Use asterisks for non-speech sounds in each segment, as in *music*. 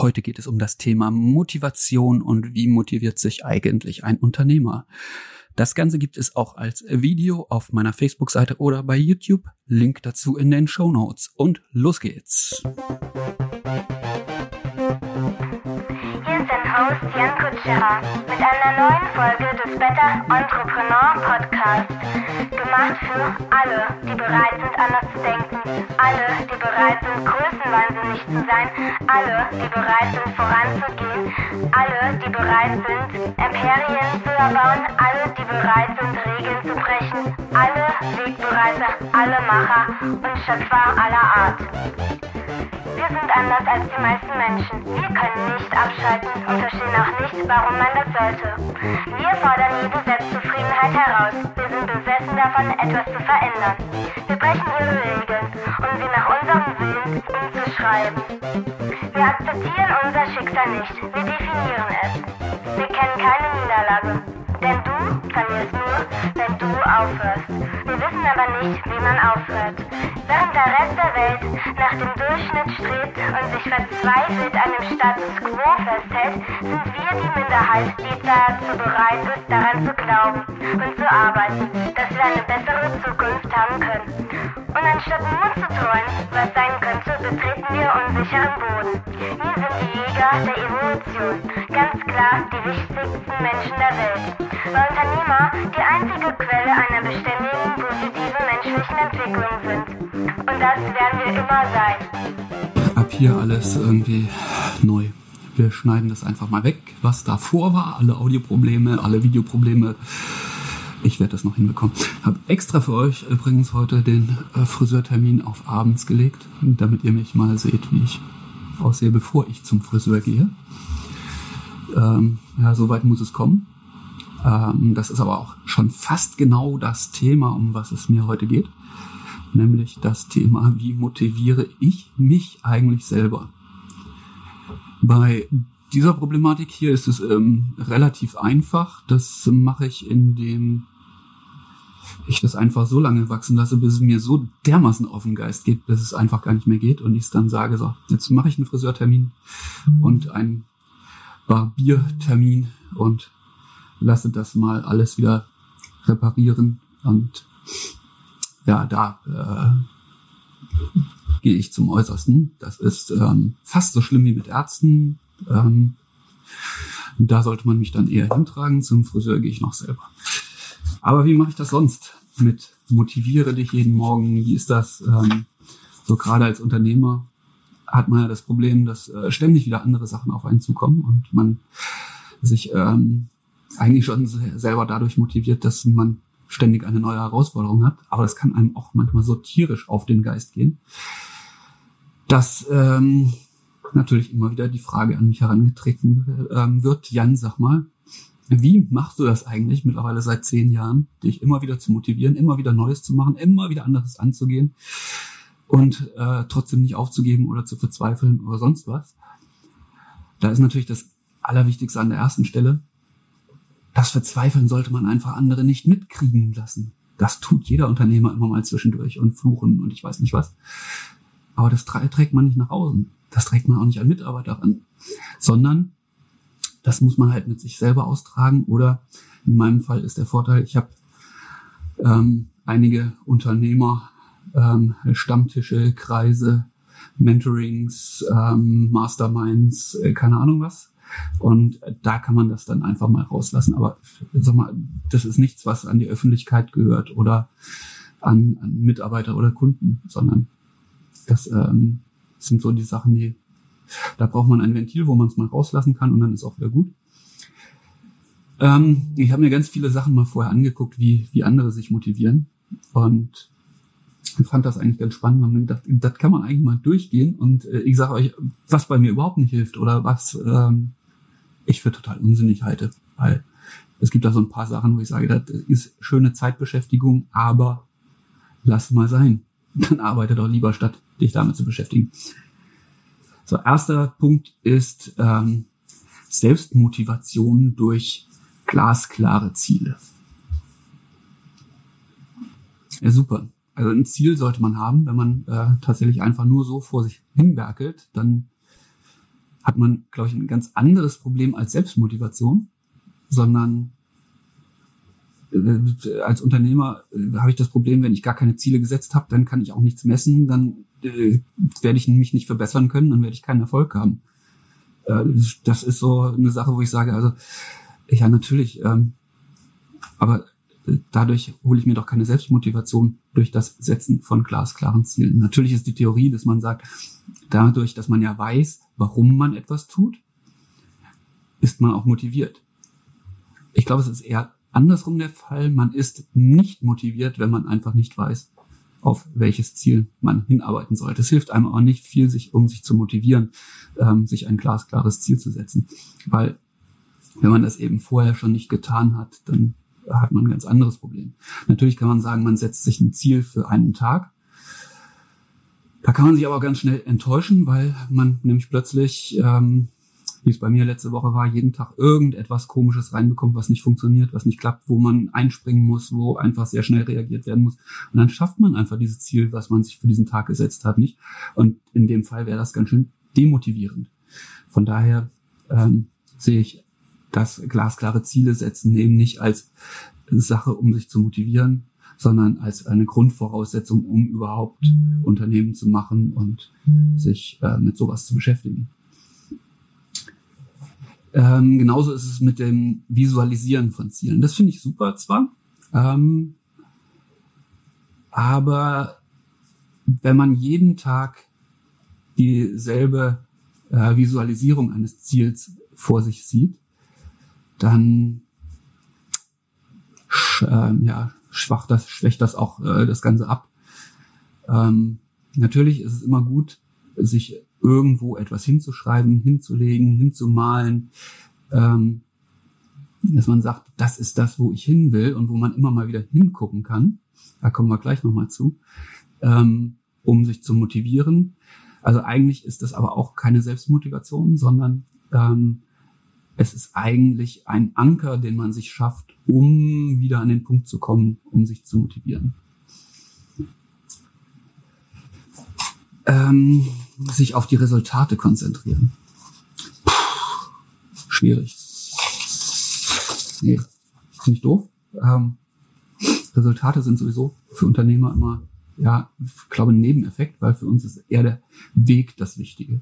Heute geht es um das Thema Motivation und wie motiviert sich eigentlich ein Unternehmer. Das Ganze gibt es auch als Video auf meiner Facebook-Seite oder bei YouTube. Link dazu in den Show Notes. Und los geht's. Jan Kutscherer mit einer neuen Folge des Better Entrepreneur Podcast. Gemacht für alle, die bereit sind, anders zu denken, alle, die bereit sind, größenwahnsinnig zu sein, alle, die bereit sind, voranzugehen, alle, die bereit sind, Imperien zu erbauen, alle, die bereit sind, Regeln zu brechen, alle Wegbereiter, alle Macher und Schöpfer aller Art. Wir sind anders als die meisten Menschen. Wir können nicht abschalten und verstehen auch nicht, warum man das sollte. Wir fordern jede Selbstzufriedenheit heraus. Wir sind besessen davon, etwas zu verändern. Wir brechen ihre Regeln, um sie nach unserem Willen umzuschreiben. Wir akzeptieren unser Schicksal nicht. Wir definieren es. Wir kennen keine Niederlage. Denn du verlierst nur, wenn du aufhörst. Wir wissen aber nicht, wie man aufhört. Während der Rest der Welt nach dem Durchschnitt strebt und sich verzweifelt an dem Status quo festhält, sind wir die Minderheit, die dazu bereit ist, daran zu glauben und zu arbeiten, dass wir eine bessere Zukunft haben können. Und anstatt nur zu träumen, was sein könnte, betreten wir unsicheren Boden. Wir sind die Jäger der Evolution, ganz klar die wichtigsten Menschen der Welt. Weil Unternehmer die einzige Quelle einer beständigen, positiven menschlichen Entwicklung sind. Und das werden wir immer sein. Ab hier alles irgendwie neu. Wir schneiden das einfach mal weg, was davor war. Alle Audioprobleme, alle Videoprobleme. Ich werde das noch hinbekommen. Habe extra für euch übrigens heute den äh, Friseurtermin auf abends gelegt, damit ihr mich mal seht, wie ich aussehe, bevor ich zum Friseur gehe. Ähm, ja, soweit muss es kommen. Ähm, das ist aber auch schon fast genau das Thema, um was es mir heute geht nämlich das Thema, wie motiviere ich mich eigentlich selber. Bei dieser Problematik hier ist es ähm, relativ einfach. Das mache ich, indem ich das einfach so lange wachsen lasse, bis es mir so dermaßen auf den Geist geht, dass es einfach gar nicht mehr geht und ich es dann sage, so, jetzt mache ich einen Friseurtermin und einen Barbiertermin und lasse das mal alles wieder reparieren und ja, da äh, gehe ich zum Äußersten. Das ist ähm, fast so schlimm wie mit Ärzten. Ähm, da sollte man mich dann eher hintragen. Zum Friseur gehe ich noch selber. Aber wie mache ich das sonst? Mit motiviere dich jeden Morgen. Wie ist das? Ähm, so gerade als Unternehmer hat man ja das Problem, dass äh, ständig wieder andere Sachen auf einen zukommen und man sich ähm, eigentlich schon selber dadurch motiviert, dass man ständig eine neue Herausforderung hat. Aber das kann einem auch manchmal so tierisch auf den Geist gehen, dass ähm, natürlich immer wieder die Frage an mich herangetreten ähm, wird. Jan, sag mal, wie machst du das eigentlich mittlerweile seit zehn Jahren, dich immer wieder zu motivieren, immer wieder Neues zu machen, immer wieder anderes anzugehen und äh, trotzdem nicht aufzugeben oder zu verzweifeln oder sonst was? Da ist natürlich das Allerwichtigste an der ersten Stelle, das Verzweifeln sollte man einfach andere nicht mitkriegen lassen. Das tut jeder Unternehmer immer mal zwischendurch und fluchen und ich weiß nicht was. Aber das trägt man nicht nach außen. Das trägt man auch nicht an Mitarbeiter an, sondern das muss man halt mit sich selber austragen. Oder in meinem Fall ist der Vorteil, ich habe ähm, einige Unternehmer, ähm, Stammtische, Kreise, Mentorings, ähm, Masterminds, äh, keine Ahnung was. Und da kann man das dann einfach mal rauslassen. Aber sag mal, das ist nichts, was an die Öffentlichkeit gehört oder an, an Mitarbeiter oder Kunden, sondern das ähm, sind so die Sachen, die da braucht man ein Ventil, wo man es mal rauslassen kann und dann ist auch wieder gut. Ähm, ich habe mir ganz viele Sachen mal vorher angeguckt, wie, wie andere sich motivieren. Und fand das eigentlich ganz spannend. Man gedacht, das kann man eigentlich mal durchgehen. Und äh, ich sage euch, was bei mir überhaupt nicht hilft oder was ähm, ich für total unsinnig halte. Weil es gibt da so ein paar Sachen, wo ich sage, das ist schöne Zeitbeschäftigung, aber lass mal sein. *laughs* Dann arbeite doch lieber, statt dich damit zu beschäftigen. So, erster Punkt ist ähm, Selbstmotivation durch glasklare Ziele. Ja, super. Also ein Ziel sollte man haben, wenn man äh, tatsächlich einfach nur so vor sich hinwerkelt, dann hat man, glaube ich, ein ganz anderes Problem als Selbstmotivation, sondern äh, als Unternehmer äh, habe ich das Problem, wenn ich gar keine Ziele gesetzt habe, dann kann ich auch nichts messen, dann äh, werde ich mich nicht verbessern können, dann werde ich keinen Erfolg haben. Äh, das ist so eine Sache, wo ich sage, also ja natürlich, ähm, aber dadurch hole ich mir doch keine Selbstmotivation durch das Setzen von glasklaren Zielen. Natürlich ist die Theorie, dass man sagt, dadurch, dass man ja weiß, warum man etwas tut, ist man auch motiviert. Ich glaube, es ist eher andersrum der Fall. Man ist nicht motiviert, wenn man einfach nicht weiß, auf welches Ziel man hinarbeiten sollte. Es hilft einem auch nicht viel, sich, um sich zu motivieren, ähm, sich ein glasklares Ziel zu setzen. Weil wenn man das eben vorher schon nicht getan hat, dann hat man ein ganz anderes Problem. Natürlich kann man sagen, man setzt sich ein Ziel für einen Tag. Da kann man sich aber ganz schnell enttäuschen, weil man nämlich plötzlich ähm, wie es bei mir letzte Woche war, jeden Tag irgendetwas Komisches reinbekommt, was nicht funktioniert, was nicht klappt, wo man einspringen muss, wo einfach sehr schnell reagiert werden muss. Und dann schafft man einfach dieses Ziel, was man sich für diesen Tag gesetzt hat, nicht. Und in dem Fall wäre das ganz schön demotivierend. Von daher ähm, sehe ich das glasklare Ziele setzen eben nicht als Sache, um sich zu motivieren, sondern als eine Grundvoraussetzung, um überhaupt Unternehmen zu machen und sich äh, mit sowas zu beschäftigen. Ähm, genauso ist es mit dem Visualisieren von Zielen. Das finde ich super zwar, ähm, aber wenn man jeden Tag dieselbe äh, Visualisierung eines Ziels vor sich sieht, dann äh, ja, schwacht das, schwächt das auch äh, das Ganze ab. Ähm, natürlich ist es immer gut, sich irgendwo etwas hinzuschreiben, hinzulegen, hinzumalen, ähm, dass man sagt, das ist das, wo ich hin will und wo man immer mal wieder hingucken kann. Da kommen wir gleich nochmal zu, ähm, um sich zu motivieren. Also eigentlich ist das aber auch keine Selbstmotivation, sondern ähm, es ist eigentlich ein Anker, den man sich schafft, um wieder an den Punkt zu kommen, um sich zu motivieren. Ähm, sich auf die Resultate konzentrieren. Puh, schwierig. Nee, finde ich doof. Ähm, Resultate sind sowieso für Unternehmer immer, ja, ich glaube, ein Nebeneffekt, weil für uns ist eher der Weg das Wichtige.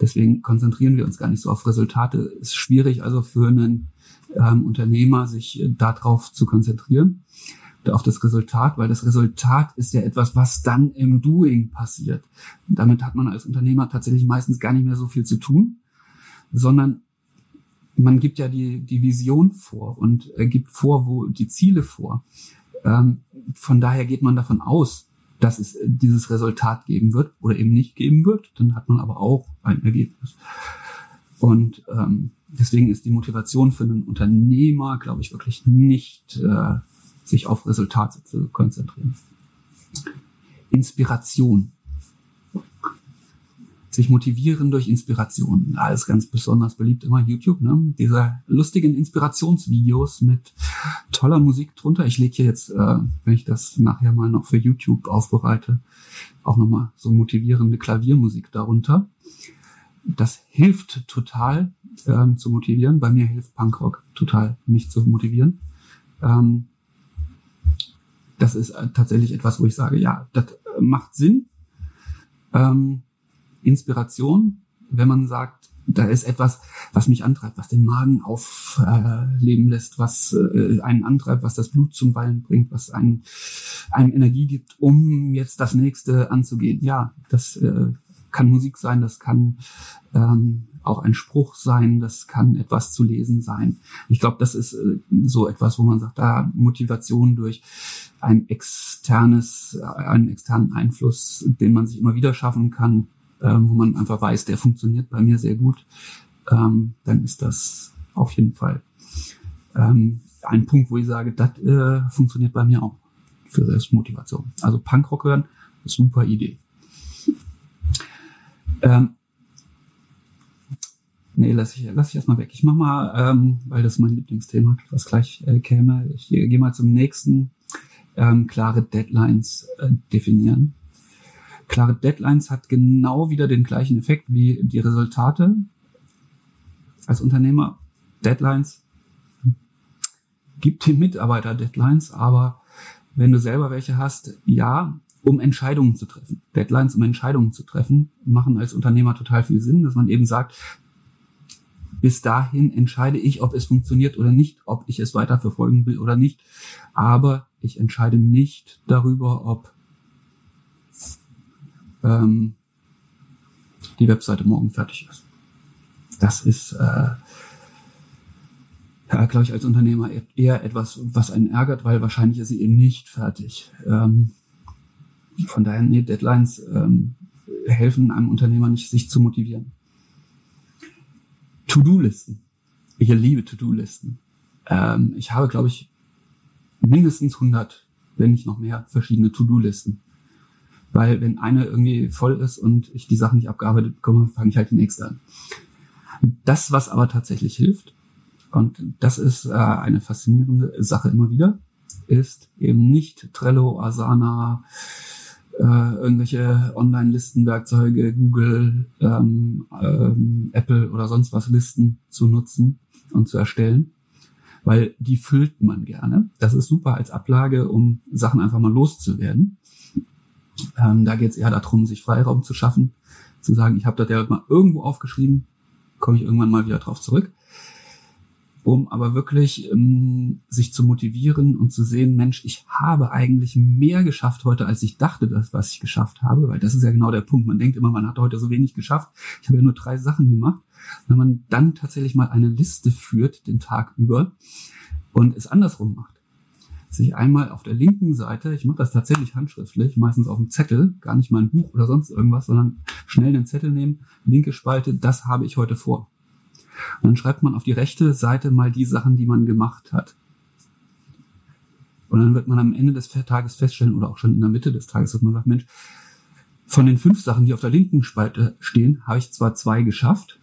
Deswegen konzentrieren wir uns gar nicht so auf Resultate. Ist schwierig also für einen ähm, Unternehmer, sich äh, darauf zu konzentrieren auf das Resultat, weil das Resultat ist ja etwas, was dann im Doing passiert. damit hat man als Unternehmer tatsächlich meistens gar nicht mehr so viel zu tun, sondern man gibt ja die, die Vision vor und äh, gibt vor, wo die Ziele vor. Ähm, von daher geht man davon aus, dass es dieses Resultat geben wird oder eben nicht geben wird. Dann hat man aber auch ein Ergebnis. Und ähm, deswegen ist die Motivation für einen Unternehmer, glaube ich, wirklich nicht äh, sich auf Resultate zu konzentrieren. Inspiration. Sich motivieren durch Inspiration. Ist ganz besonders beliebt immer YouTube, ne? Diese lustigen Inspirationsvideos mit toller Musik drunter. Ich lege hier jetzt, äh, wenn ich das nachher mal noch für YouTube aufbereite, auch nochmal so motivierende Klaviermusik darunter. Das hilft total ähm, zu motivieren. Bei mir hilft Punkrock total, mich zu motivieren. Ähm, das ist äh, tatsächlich etwas, wo ich sage, ja, das äh, macht Sinn. Ähm, Inspiration, wenn man sagt, da ist etwas, was mich antreibt, was den Magen aufleben äh, lässt, was äh, einen antreibt, was das Blut zum Wallen bringt, was einen, einem Energie gibt, um jetzt das nächste anzugehen. Ja, das äh, kann Musik sein, das kann ähm, auch ein Spruch sein, das kann etwas zu lesen sein. Ich glaube, das ist äh, so etwas, wo man sagt, da Motivation durch ein externes, einen externen Einfluss, den man sich immer wieder schaffen kann, ähm, wo man einfach weiß, der funktioniert bei mir sehr gut, ähm, dann ist das auf jeden Fall ähm, ein Punkt, wo ich sage, das äh, funktioniert bei mir auch für Selbstmotivation. Also Punkrock hören, super Idee. Ähm, Nee, lass ich, lass ich erstmal weg. Ich mach mal, ähm, weil das mein Lieblingsthema, was gleich äh, käme. Ich äh, gehe mal zum nächsten. Ähm, klare Deadlines äh, definieren. Klare Deadlines hat genau wieder den gleichen Effekt wie die Resultate. als Unternehmer Deadlines. Gib dem Mitarbeiter Deadlines, aber wenn du selber welche hast, ja, um Entscheidungen zu treffen. Deadlines, um Entscheidungen zu treffen, machen als Unternehmer total viel Sinn, dass man eben sagt, bis dahin entscheide ich, ob es funktioniert oder nicht, ob ich es weiter verfolgen will oder nicht. Aber ich entscheide nicht darüber, ob ähm, die Webseite morgen fertig ist. Das ist, äh, ja, glaube ich, als Unternehmer eher etwas, was einen ärgert, weil wahrscheinlich ist sie eben nicht fertig. Ähm, von daher, nee, Deadlines ähm, helfen einem Unternehmer nicht, sich zu motivieren. To-Do-Listen. Ich liebe To-Do-Listen. Ähm, ich habe, glaube ich, mindestens 100, wenn nicht noch mehr, verschiedene To-Do-Listen. Weil wenn eine irgendwie voll ist und ich die Sachen nicht abgearbeitet bekomme, fange ich halt die nächste an. Das, was aber tatsächlich hilft, und das ist äh, eine faszinierende Sache immer wieder, ist eben nicht Trello, Asana, äh, irgendwelche Online-Listenwerkzeuge, Google, ähm, ähm, Apple oder sonst was Listen zu nutzen und zu erstellen, weil die füllt man gerne. Das ist super als Ablage, um Sachen einfach mal loszuwerden. Ähm, da geht es eher darum, sich Freiraum zu schaffen, zu sagen, ich habe das ja mal irgendwo aufgeschrieben, komme ich irgendwann mal wieder drauf zurück um aber wirklich ähm, sich zu motivieren und zu sehen, Mensch, ich habe eigentlich mehr geschafft heute, als ich dachte, das, was ich geschafft habe, weil das ist ja genau der Punkt. Man denkt immer, man hat heute so wenig geschafft. Ich habe ja nur drei Sachen gemacht. Wenn man dann tatsächlich mal eine Liste führt den Tag über und es andersrum macht, sich einmal auf der linken Seite, ich mache das tatsächlich handschriftlich, meistens auf dem Zettel, gar nicht mal ein Buch oder sonst irgendwas, sondern schnell den Zettel nehmen, linke Spalte, das habe ich heute vor. Und dann schreibt man auf die rechte Seite mal die Sachen, die man gemacht hat. Und dann wird man am Ende des Tages feststellen, oder auch schon in der Mitte des Tages, dass man sagt, Mensch, von den fünf Sachen, die auf der linken Spalte stehen, habe ich zwar zwei geschafft,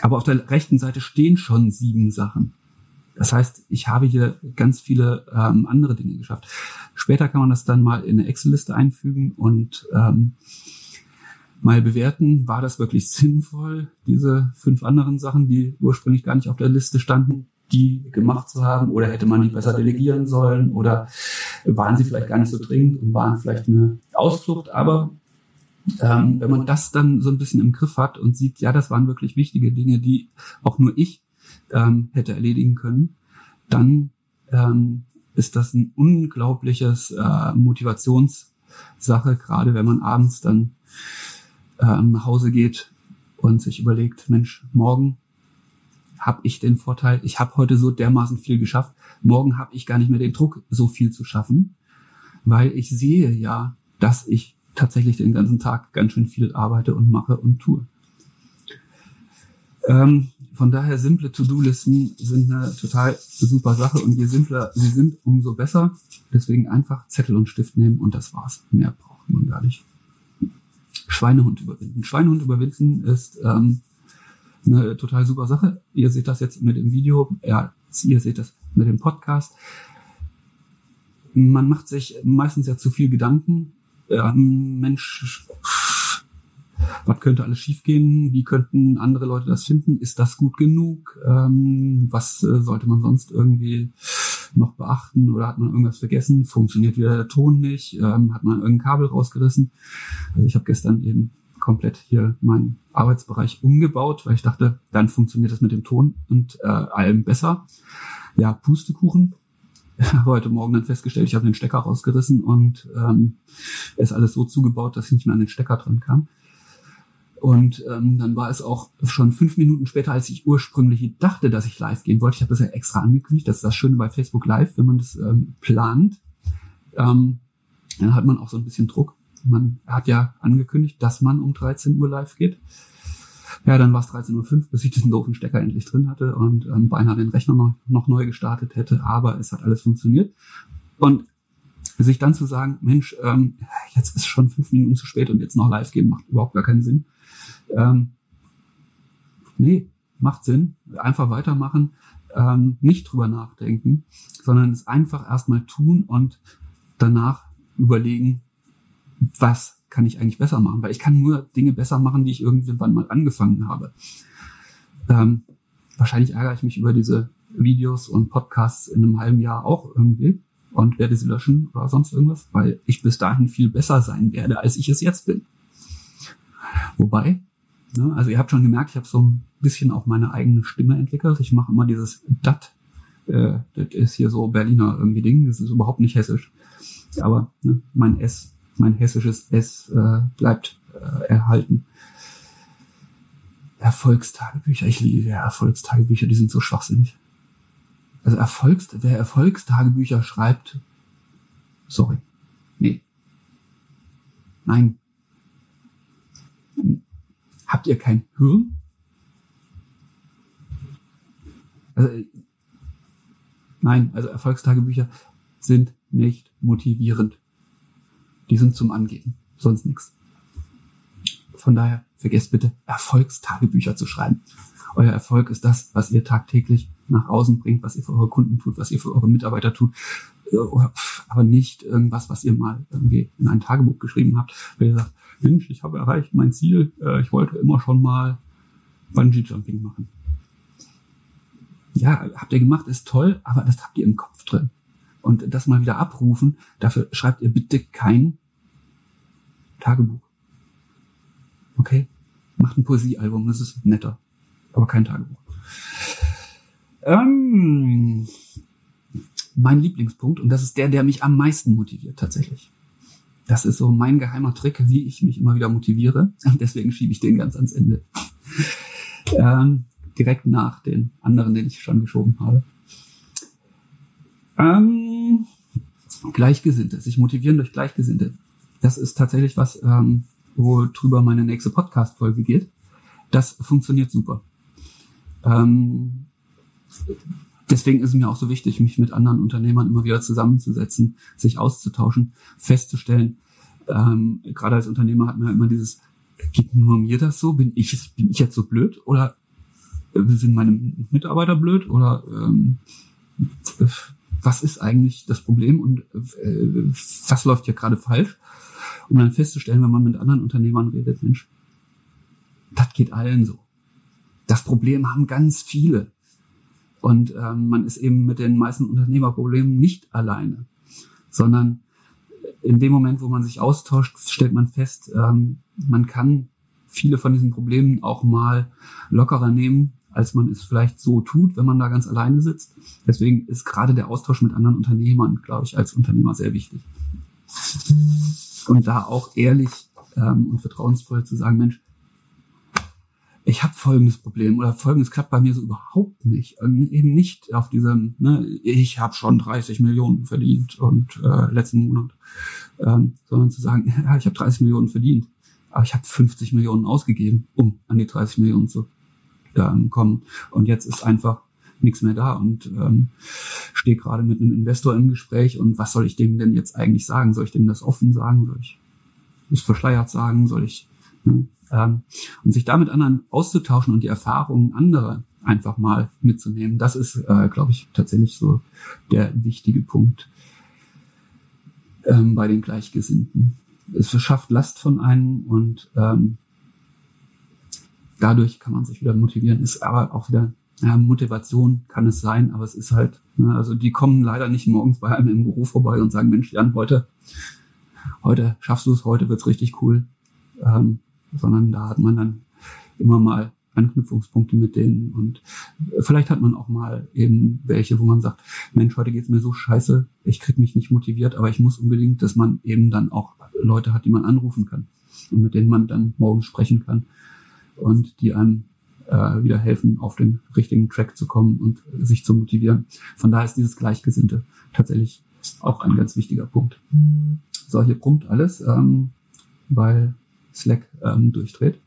aber auf der rechten Seite stehen schon sieben Sachen. Das heißt, ich habe hier ganz viele ähm, andere Dinge geschafft. Später kann man das dann mal in eine Excel-Liste einfügen und ähm, mal bewerten, war das wirklich sinnvoll, diese fünf anderen Sachen, die ursprünglich gar nicht auf der Liste standen, die gemacht zu haben, oder hätte man die besser delegieren sollen, oder waren sie vielleicht gar nicht so dringend und waren vielleicht eine Ausflucht, aber ähm, wenn man das dann so ein bisschen im Griff hat und sieht, ja, das waren wirklich wichtige Dinge, die auch nur ich ähm, hätte erledigen können, dann ähm, ist das ein unglaubliches äh, Motivationssache, gerade wenn man abends dann äh, nach Hause geht und sich überlegt, Mensch, morgen habe ich den Vorteil, ich habe heute so dermaßen viel geschafft, morgen habe ich gar nicht mehr den Druck, so viel zu schaffen, weil ich sehe ja, dass ich tatsächlich den ganzen Tag ganz schön viel arbeite und mache und tue. Ähm, von daher simple To-Do-Listen sind eine total super Sache und je simpler sie sind, umso besser. Deswegen einfach Zettel und Stift nehmen und das war's. Mehr braucht man gar nicht. Schweinehund überwinden. Schweinehund überwinden ist ähm, eine total super Sache. Ihr seht das jetzt mit dem Video, ja, ihr seht das mit dem Podcast. Man macht sich meistens ja zu viel Gedanken. Ähm, Mensch, was könnte alles schiefgehen? Wie könnten andere Leute das finden? Ist das gut genug? Ähm, was äh, sollte man sonst irgendwie noch beachten oder hat man irgendwas vergessen? Funktioniert wieder der Ton nicht? Ähm, hat man irgendein Kabel rausgerissen? Also ich habe gestern eben komplett hier meinen Arbeitsbereich umgebaut, weil ich dachte, dann funktioniert das mit dem Ton und äh, allem besser. Ja, Pustekuchen. Heute Morgen dann festgestellt, ich habe den Stecker rausgerissen und ähm, ist alles so zugebaut, dass ich nicht mehr an den Stecker dran kam. Und ähm, dann war es auch schon fünf Minuten später, als ich ursprünglich dachte, dass ich live gehen wollte. Ich habe das ja extra angekündigt. Das ist das Schöne bei Facebook Live, wenn man das ähm, plant. Ähm, dann hat man auch so ein bisschen Druck. Man hat ja angekündigt, dass man um 13 Uhr live geht. Ja, dann war es 13.05 Uhr, bis ich diesen doofen Stecker endlich drin hatte und ähm, beinahe den Rechner noch, noch neu gestartet hätte. Aber es hat alles funktioniert. Und sich dann zu sagen, Mensch, ähm, jetzt ist schon fünf Minuten zu spät und jetzt noch live gehen, macht überhaupt gar keinen Sinn. Ähm, nee, macht Sinn. Einfach weitermachen, ähm, nicht drüber nachdenken, sondern es einfach erstmal tun und danach überlegen, was kann ich eigentlich besser machen? Weil ich kann nur Dinge besser machen, die ich irgendwann mal angefangen habe. Ähm, wahrscheinlich ärgere ich mich über diese Videos und Podcasts in einem halben Jahr auch irgendwie und werde sie löschen oder sonst irgendwas, weil ich bis dahin viel besser sein werde, als ich es jetzt bin. Wobei, ne, also ihr habt schon gemerkt, ich habe so ein bisschen auch meine eigene Stimme entwickelt. Ich mache immer dieses Dat. Äh, das ist hier so Berliner irgendwie Ding, das ist überhaupt nicht hessisch. Aber ne, mein S, mein hessisches S äh, bleibt äh, erhalten. Erfolgstagebücher, ich liebe Erfolgstagebücher, die sind so schwachsinnig. Also Erfolgs, wer Erfolgstagebücher schreibt, sorry, nee. Nein. Habt ihr kein Hirn? Also, nein, also Erfolgstagebücher sind nicht motivierend. Die sind zum Angeben, sonst nichts. Von daher vergesst bitte, Erfolgstagebücher zu schreiben. Euer Erfolg ist das, was ihr tagtäglich nach außen bringt, was ihr für eure Kunden tut, was ihr für eure Mitarbeiter tut, äh, aber nicht irgendwas, was ihr mal irgendwie in ein Tagebuch geschrieben habt, weil ihr sagt, Mensch, ich habe erreicht mein Ziel, äh, ich wollte immer schon mal Bungee Jumping machen. Ja, habt ihr gemacht, ist toll, aber das habt ihr im Kopf drin. Und das mal wieder abrufen, dafür schreibt ihr bitte kein Tagebuch. Okay? Macht ein Poesiealbum, das ist netter, aber kein Tagebuch. Ähm, mein Lieblingspunkt, und das ist der, der mich am meisten motiviert tatsächlich. Das ist so mein geheimer Trick, wie ich mich immer wieder motiviere. *laughs* Deswegen schiebe ich den ganz ans Ende. *laughs* Ähm, direkt nach den anderen, den ich schon geschoben habe. Ähm, Gleichgesinnte, sich motivieren durch Gleichgesinnte. Das ist tatsächlich was, ähm, worüber meine nächste Podcast-Folge geht. Das funktioniert super. Ähm, deswegen ist es mir auch so wichtig, mich mit anderen Unternehmern immer wieder zusammenzusetzen, sich auszutauschen, festzustellen. Ähm, gerade als Unternehmer hat man ja immer dieses, geht nur mir das so? Bin ich, bin ich jetzt so blöd? Oder sind meine Mitarbeiter blöd? Oder ähm, was ist eigentlich das Problem und äh, was läuft hier gerade falsch? Um dann festzustellen, wenn man mit anderen Unternehmern redet, Mensch, das geht allen so. Das Problem haben ganz viele. Und ähm, man ist eben mit den meisten Unternehmerproblemen nicht alleine, sondern in dem Moment, wo man sich austauscht, stellt man fest, ähm, man kann viele von diesen Problemen auch mal lockerer nehmen, als man es vielleicht so tut, wenn man da ganz alleine sitzt. Deswegen ist gerade der Austausch mit anderen Unternehmern, glaube ich, als Unternehmer sehr wichtig. Und da auch ehrlich ähm, und vertrauensvoll zu sagen, Mensch, ich habe folgendes Problem oder folgendes klappt bei mir so überhaupt nicht. Und eben nicht auf diesem, ne, ich habe schon 30 Millionen verdient und äh, letzten Monat, ähm, sondern zu sagen, *laughs* ja, ich habe 30 Millionen verdient, aber ich habe 50 Millionen ausgegeben, um an die 30 Millionen zu ähm, kommen. Und jetzt ist einfach nichts mehr da und ähm, stehe gerade mit einem Investor im Gespräch und was soll ich dem denn jetzt eigentlich sagen? Soll ich dem das offen sagen? Soll ich es verschleiert sagen? Soll ich ne? Ähm, und sich damit anderen auszutauschen und die Erfahrungen anderer einfach mal mitzunehmen, das ist, äh, glaube ich, tatsächlich so der wichtige Punkt ähm, bei den Gleichgesinnten. Es verschafft Last von einem und ähm, dadurch kann man sich wieder motivieren, ist aber auch wieder ja, Motivation kann es sein, aber es ist halt, ne, also die kommen leider nicht morgens bei einem im Beruf vorbei und sagen, Mensch, Jan, heute, heute schaffst du es, heute wird's richtig cool. Ähm, sondern da hat man dann immer mal Anknüpfungspunkte mit denen und vielleicht hat man auch mal eben welche, wo man sagt, Mensch, heute geht's mir so scheiße, ich krieg mich nicht motiviert, aber ich muss unbedingt, dass man eben dann auch Leute hat, die man anrufen kann und mit denen man dann morgen sprechen kann und die einem äh, wieder helfen, auf den richtigen Track zu kommen und sich zu motivieren. Von daher ist dieses Gleichgesinnte tatsächlich auch ein ganz wichtiger Punkt. So, hier brummt alles, ähm, weil Slack ähm, durchdreht.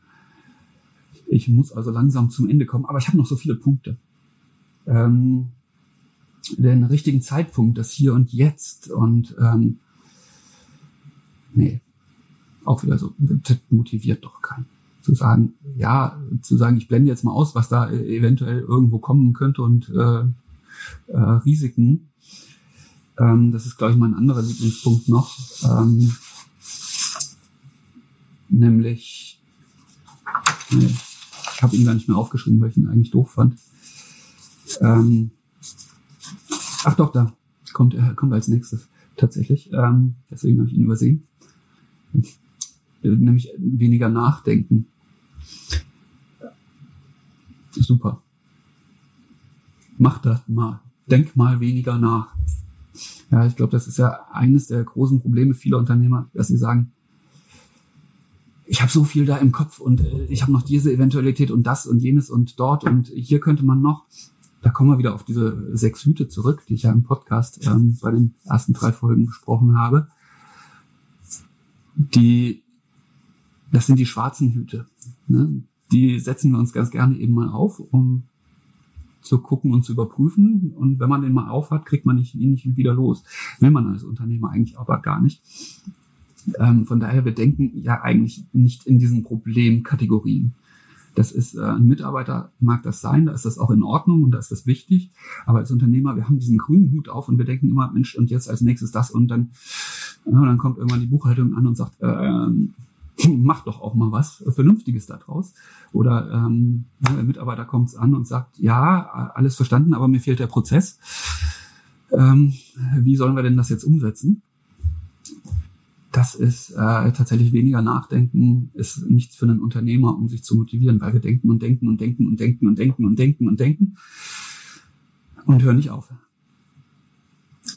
Ich muss also langsam zum Ende kommen, aber ich habe noch so viele Punkte. Ähm, den richtigen Zeitpunkt, das Hier und Jetzt und ähm, nee, auch wieder so, das motiviert doch keinen. Zu sagen, ja, zu sagen, ich blende jetzt mal aus, was da eventuell irgendwo kommen könnte und äh, äh, Risiken. Ähm, das ist, glaube ich, mein anderer Lieblingspunkt noch. Ähm, nämlich, ich habe ihn gar nicht mehr aufgeschrieben, weil ich ihn eigentlich doof fand. Ähm, ach doch, da kommt er kommt als nächstes tatsächlich. Ähm, deswegen habe ich ihn übersehen. Nämlich weniger nachdenken. Super. Mach das mal. Denk mal weniger nach. Ja, ich glaube, das ist ja eines der großen Probleme vieler Unternehmer, dass sie sagen, ich habe so viel da im Kopf und äh, ich habe noch diese Eventualität und das und jenes und dort und hier könnte man noch. Da kommen wir wieder auf diese sechs Hüte zurück, die ich ja im Podcast ähm, bei den ersten drei Folgen besprochen habe. Die, das sind die schwarzen Hüte. Ne? Die setzen wir uns ganz gerne eben mal auf, um zu gucken und zu überprüfen. Und wenn man den mal aufhat, kriegt man ihn nicht wieder los. Will man als Unternehmer eigentlich aber gar nicht. Ähm, von daher, wir denken ja eigentlich nicht in diesen Problemkategorien. Das ist, äh, ein Mitarbeiter mag das sein, da ist das auch in Ordnung und da ist das wichtig. Aber als Unternehmer, wir haben diesen grünen Hut auf und wir denken immer, Mensch, und jetzt als nächstes das und dann, ja, dann kommt irgendwann die Buchhaltung an und sagt, äh, mach doch auch mal was Vernünftiges daraus. Oder ähm, der Mitarbeiter kommt an und sagt, ja, alles verstanden, aber mir fehlt der Prozess. Ähm, wie sollen wir denn das jetzt umsetzen? Das ist äh, tatsächlich weniger Nachdenken, ist nichts für einen Unternehmer, um sich zu motivieren, weil wir denken und denken und denken und denken und denken und denken und denken und hören nicht auf.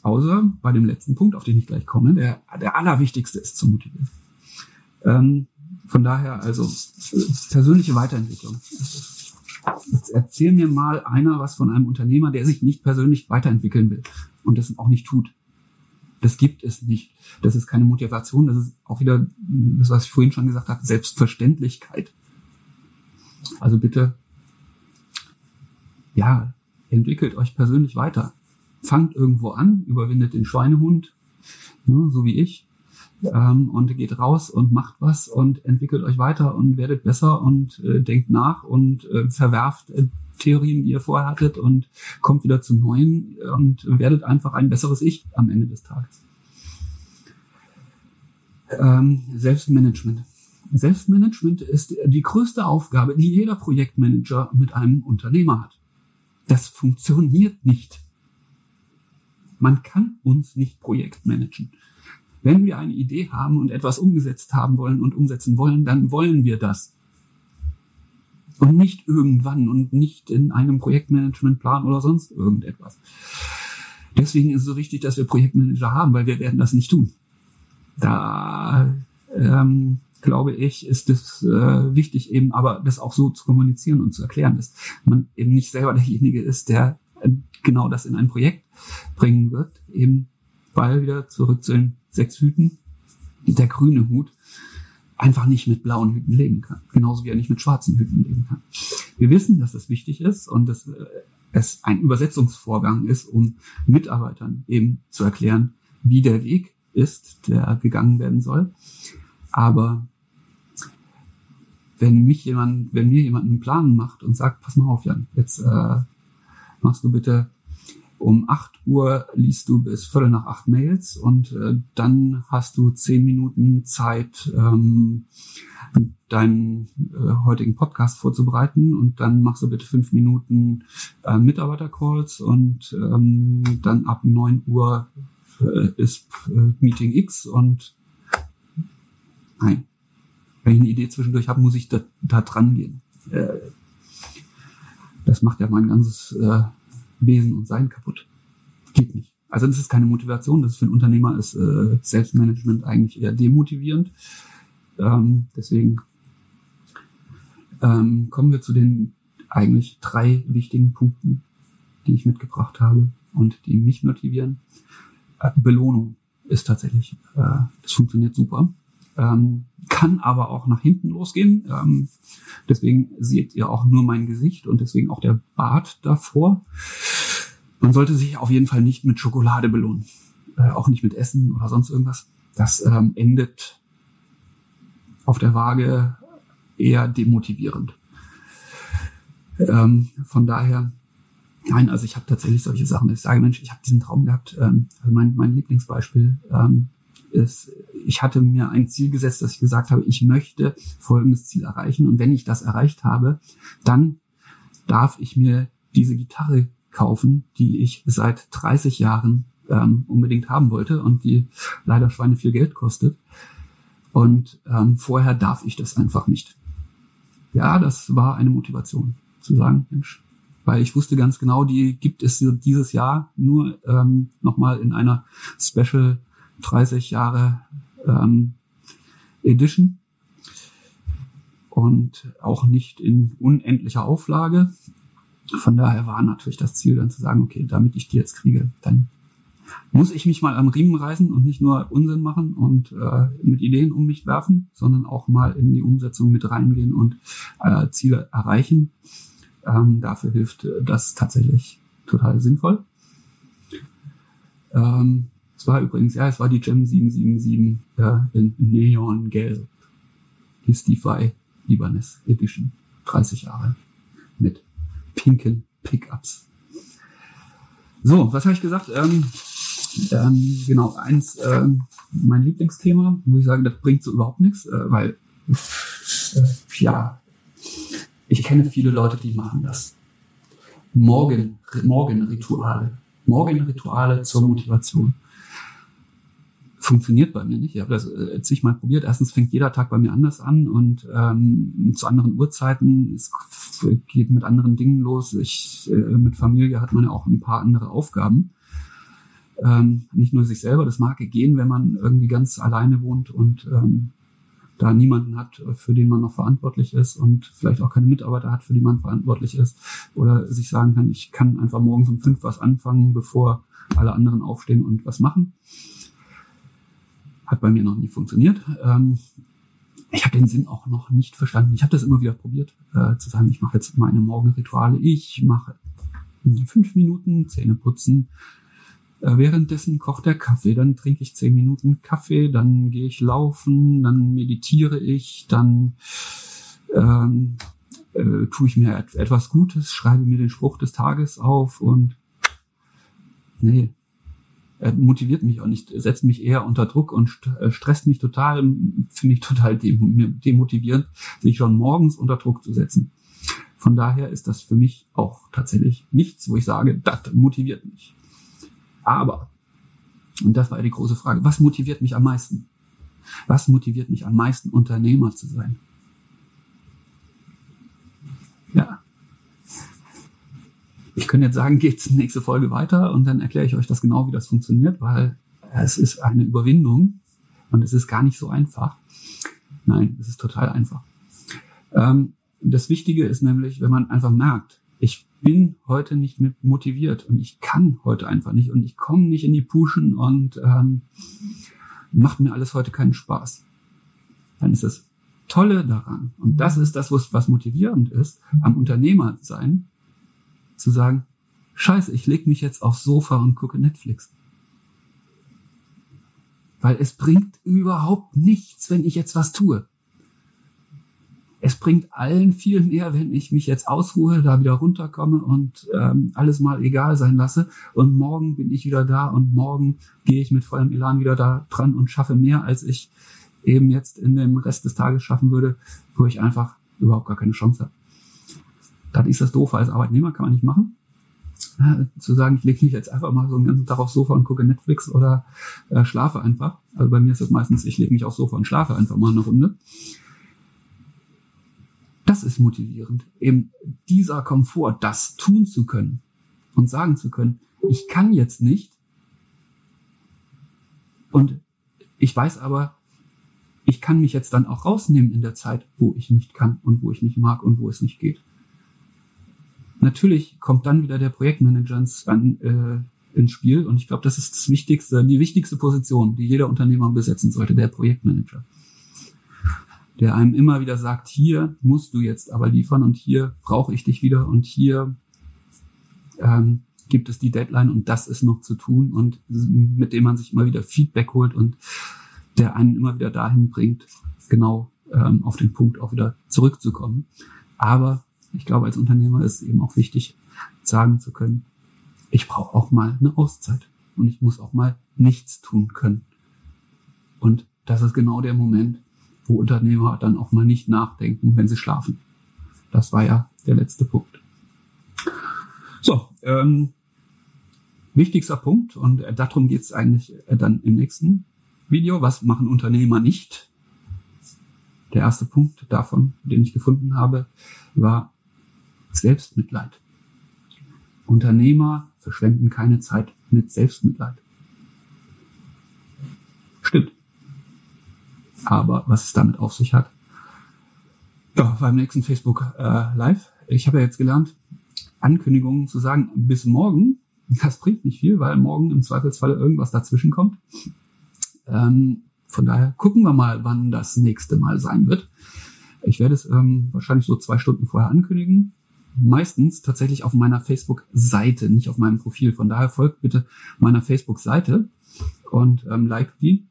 Außer bei dem letzten Punkt, auf den ich gleich komme, der, der allerwichtigste ist zu motivieren. Ähm, von daher also persönliche Weiterentwicklung. Jetzt erzähl mir mal einer was von einem Unternehmer, der sich nicht persönlich weiterentwickeln will und das auch nicht tut. Das gibt es nicht. Das ist keine Motivation. Das ist auch wieder das, was ich vorhin schon gesagt habe, Selbstverständlichkeit. Also bitte, ja, entwickelt euch persönlich weiter. Fangt irgendwo an, überwindet den Schweinehund, ne, so wie ich, ähm, und geht raus und macht was und entwickelt euch weiter und werdet besser und äh, denkt nach und äh, verwerft äh, Theorien, die ihr vorher hattet und kommt wieder zu neuen und werdet einfach ein besseres Ich am Ende des Tages. Ähm, Selbstmanagement. Selbstmanagement ist die größte Aufgabe, die jeder Projektmanager mit einem Unternehmer hat. Das funktioniert nicht. Man kann uns nicht Projektmanagen. Wenn wir eine Idee haben und etwas umgesetzt haben wollen und umsetzen wollen, dann wollen wir das. Und nicht irgendwann und nicht in einem Projektmanagementplan oder sonst irgendetwas. Deswegen ist es so wichtig, dass wir Projektmanager haben, weil wir werden das nicht tun. Da ähm, glaube ich, ist es äh, wichtig, eben aber das auch so zu kommunizieren und zu erklären, dass man eben nicht selber derjenige ist, der äh, genau das in ein Projekt bringen wird, eben weil wieder zurück zu den sechs Hüten, der grüne Hut einfach nicht mit blauen Hüten leben kann. Genauso wie er nicht mit schwarzen Hüten leben kann. Wir wissen, dass das wichtig ist und dass äh, es ein Übersetzungsvorgang ist, um Mitarbeitern eben zu erklären, wie der Weg ist, der gegangen werden soll. Aber wenn mich jemand, wenn mir jemand einen Plan macht und sagt, pass mal auf, Jan, jetzt äh, machst du bitte um 8 Uhr liest du bis Viertel nach acht Mails und äh, dann hast du zehn Minuten Zeit, ähm, deinen äh, heutigen Podcast vorzubereiten und dann machst du bitte fünf Minuten äh, Mitarbeitercalls und ähm, dann ab neun Uhr äh, ist äh, Meeting X und nein, wenn ich eine Idee zwischendurch habe, muss ich da, da dran gehen. Äh, das macht ja mein ganzes äh, Wesen und Sein kaputt. Geht nicht. Also das ist keine Motivation, das ist für einen Unternehmer ist äh, Selbstmanagement eigentlich eher demotivierend. Ähm, deswegen ähm, kommen wir zu den eigentlich drei wichtigen Punkten, die ich mitgebracht habe und die mich motivieren. Äh, Belohnung ist tatsächlich, äh, das funktioniert super. Ähm, kann aber auch nach hinten losgehen. Ähm, deswegen seht ihr auch nur mein Gesicht und deswegen auch der Bart davor. Man sollte sich auf jeden Fall nicht mit Schokolade belohnen. Äh, auch nicht mit Essen oder sonst irgendwas. Das ähm, endet auf der Waage eher demotivierend. Ähm, von daher, nein, also ich habe tatsächlich solche Sachen. Ich sage, Mensch, ich habe diesen Traum gehabt. Ähm, also mein, mein Lieblingsbeispiel ähm, ist, ich hatte mir ein Ziel gesetzt, dass ich gesagt habe, ich möchte folgendes Ziel erreichen. Und wenn ich das erreicht habe, dann darf ich mir diese Gitarre kaufen, die ich seit 30 Jahren ähm, unbedingt haben wollte und die leider Schweine viel Geld kostet. Und ähm, vorher darf ich das einfach nicht. Ja, das war eine Motivation zu sagen, Mensch, weil ich wusste ganz genau, die gibt es dieses Jahr nur ähm, nochmal in einer Special 30 Jahre ähm, Edition und auch nicht in unendlicher Auflage. Von daher war natürlich das Ziel dann zu sagen, okay, damit ich die jetzt kriege, dann muss ich mich mal am Riemen reißen und nicht nur Unsinn machen und äh, mit Ideen um mich werfen, sondern auch mal in die Umsetzung mit reingehen und äh, Ziele erreichen. Ähm, dafür hilft das tatsächlich total sinnvoll. Ähm, es war übrigens, ja, es war die Gem 777 äh, in Neon Gelb. Die Stevie Ibanez Edition. 30 Jahre. Mit pinken Pickups. So, was habe ich gesagt? Ähm, ähm, genau, eins, ähm, mein Lieblingsthema, muss ich sagen, das bringt so überhaupt nichts, äh, weil, äh, ja, ich kenne viele Leute, die machen das. Morgen, Morgenrituale. Morgenrituale zur Motivation funktioniert bei mir nicht. Ich habe das äh, zigmal probiert. Erstens fängt jeder Tag bei mir anders an und ähm, zu anderen Uhrzeiten. Es geht mit anderen Dingen los. Ich, äh, mit Familie hat man ja auch ein paar andere Aufgaben. Ähm, nicht nur sich selber, das mag gehen, wenn man irgendwie ganz alleine wohnt und ähm, da niemanden hat, für den man noch verantwortlich ist und vielleicht auch keine Mitarbeiter hat, für die man verantwortlich ist. Oder sich sagen kann, ich kann einfach morgens um fünf was anfangen, bevor alle anderen aufstehen und was machen. Hat bei mir noch nie funktioniert. Ähm, ich habe den Sinn auch noch nicht verstanden. Ich habe das immer wieder probiert, äh, zu sagen, ich mache jetzt meine Morgenrituale. Ich mache fünf Minuten Zähne putzen. Äh, währenddessen kocht der Kaffee, dann trinke ich zehn Minuten Kaffee, dann gehe ich laufen, dann meditiere ich, dann ähm, äh, tue ich mir et etwas Gutes, schreibe mir den Spruch des Tages auf und nee, er motiviert mich auch nicht, setzt mich eher unter Druck und st äh, stresst mich total, finde ich total demotivierend, sich schon morgens unter Druck zu setzen. Von daher ist das für mich auch tatsächlich nichts, wo ich sage, das motiviert mich. Aber, und das war ja die große Frage, was motiviert mich am meisten? Was motiviert mich am meisten, Unternehmer zu sein? Ja, könnte jetzt sagen, *laughs* geht's nächste Folge weiter und dann erkläre ich euch das genau, wie das funktioniert, weil es ist eine Überwindung und es ist gar nicht so einfach. Nein, es ist total einfach. Ähm, das Wichtige ist nämlich, wenn man einfach merkt, ich bin heute nicht mit motiviert und ich kann heute einfach nicht und ich komme nicht in die Puschen und ähm, macht mir alles heute keinen Spaß. Dann ist das Tolle daran, und das ist das, was motivierend ist, am Unternehmer sein, zu sagen, scheiße, ich leg mich jetzt aufs Sofa und gucke Netflix. Weil es bringt überhaupt nichts, wenn ich jetzt was tue. Es bringt allen viel mehr, wenn ich mich jetzt ausruhe, da wieder runterkomme und ähm, alles mal egal sein lasse. Und morgen bin ich wieder da und morgen gehe ich mit vollem Elan wieder da dran und schaffe mehr, als ich eben jetzt in dem Rest des Tages schaffen würde, wo ich einfach überhaupt gar keine Chance habe. Das ist das Doofe als Arbeitnehmer, kann man nicht machen. Ja, zu sagen, ich lege mich jetzt einfach mal so einen ganzen Tag aufs Sofa und gucke Netflix oder äh, schlafe einfach. Also bei mir ist das meistens, ich lege mich aufs Sofa und schlafe einfach mal eine Runde. Das ist motivierend. Eben dieser Komfort, das tun zu können und sagen zu können, ich kann jetzt nicht. Und ich weiß aber, ich kann mich jetzt dann auch rausnehmen in der Zeit, wo ich nicht kann und wo ich nicht mag und wo es nicht geht. Natürlich kommt dann wieder der Projektmanager ins, an, äh, ins Spiel und ich glaube, das ist das Wichtigste, die wichtigste Position, die jeder Unternehmer besetzen sollte, der Projektmanager. Der einem immer wieder sagt, hier musst du jetzt aber liefern und hier brauche ich dich wieder und hier ähm, gibt es die Deadline und das ist noch zu tun und mit dem man sich immer wieder Feedback holt und der einen immer wieder dahin bringt, genau ähm, auf den Punkt auch wieder zurückzukommen. Aber ich glaube, als Unternehmer ist es eben auch wichtig, sagen zu können, ich brauche auch mal eine Auszeit und ich muss auch mal nichts tun können. Und das ist genau der Moment, wo Unternehmer dann auch mal nicht nachdenken, wenn sie schlafen. Das war ja der letzte Punkt. So, ähm, wichtigster Punkt und äh, darum geht es eigentlich äh, dann im nächsten Video. Was machen Unternehmer nicht? Der erste Punkt davon, den ich gefunden habe, war Selbstmitleid. Unternehmer verschwenden keine Zeit mit Selbstmitleid. Stimmt. Aber was es damit auf sich hat, ja, beim nächsten Facebook äh, Live. Ich habe ja jetzt gelernt, Ankündigungen zu sagen bis morgen. Das bringt nicht viel, weil morgen im Zweifelsfall irgendwas dazwischen kommt. Ähm, von daher gucken wir mal, wann das nächste Mal sein wird. Ich werde es ähm, wahrscheinlich so zwei Stunden vorher ankündigen. Meistens tatsächlich auf meiner Facebook-Seite, nicht auf meinem Profil. Von daher folgt bitte meiner Facebook-Seite und ähm, like die.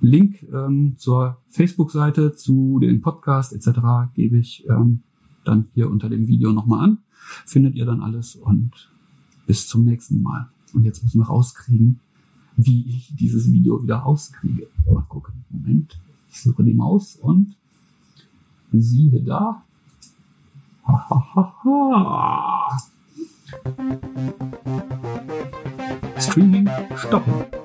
Link ähm, zur Facebook-Seite, zu den Podcast etc. gebe ich ähm, dann hier unter dem Video nochmal an. Findet ihr dann alles und bis zum nächsten Mal. Und jetzt müssen wir rauskriegen, wie ich dieses Video wieder rauskriege. Mal gucken. Moment. Ich suche die Maus und siehe da. *laughs* Streaming stoppen.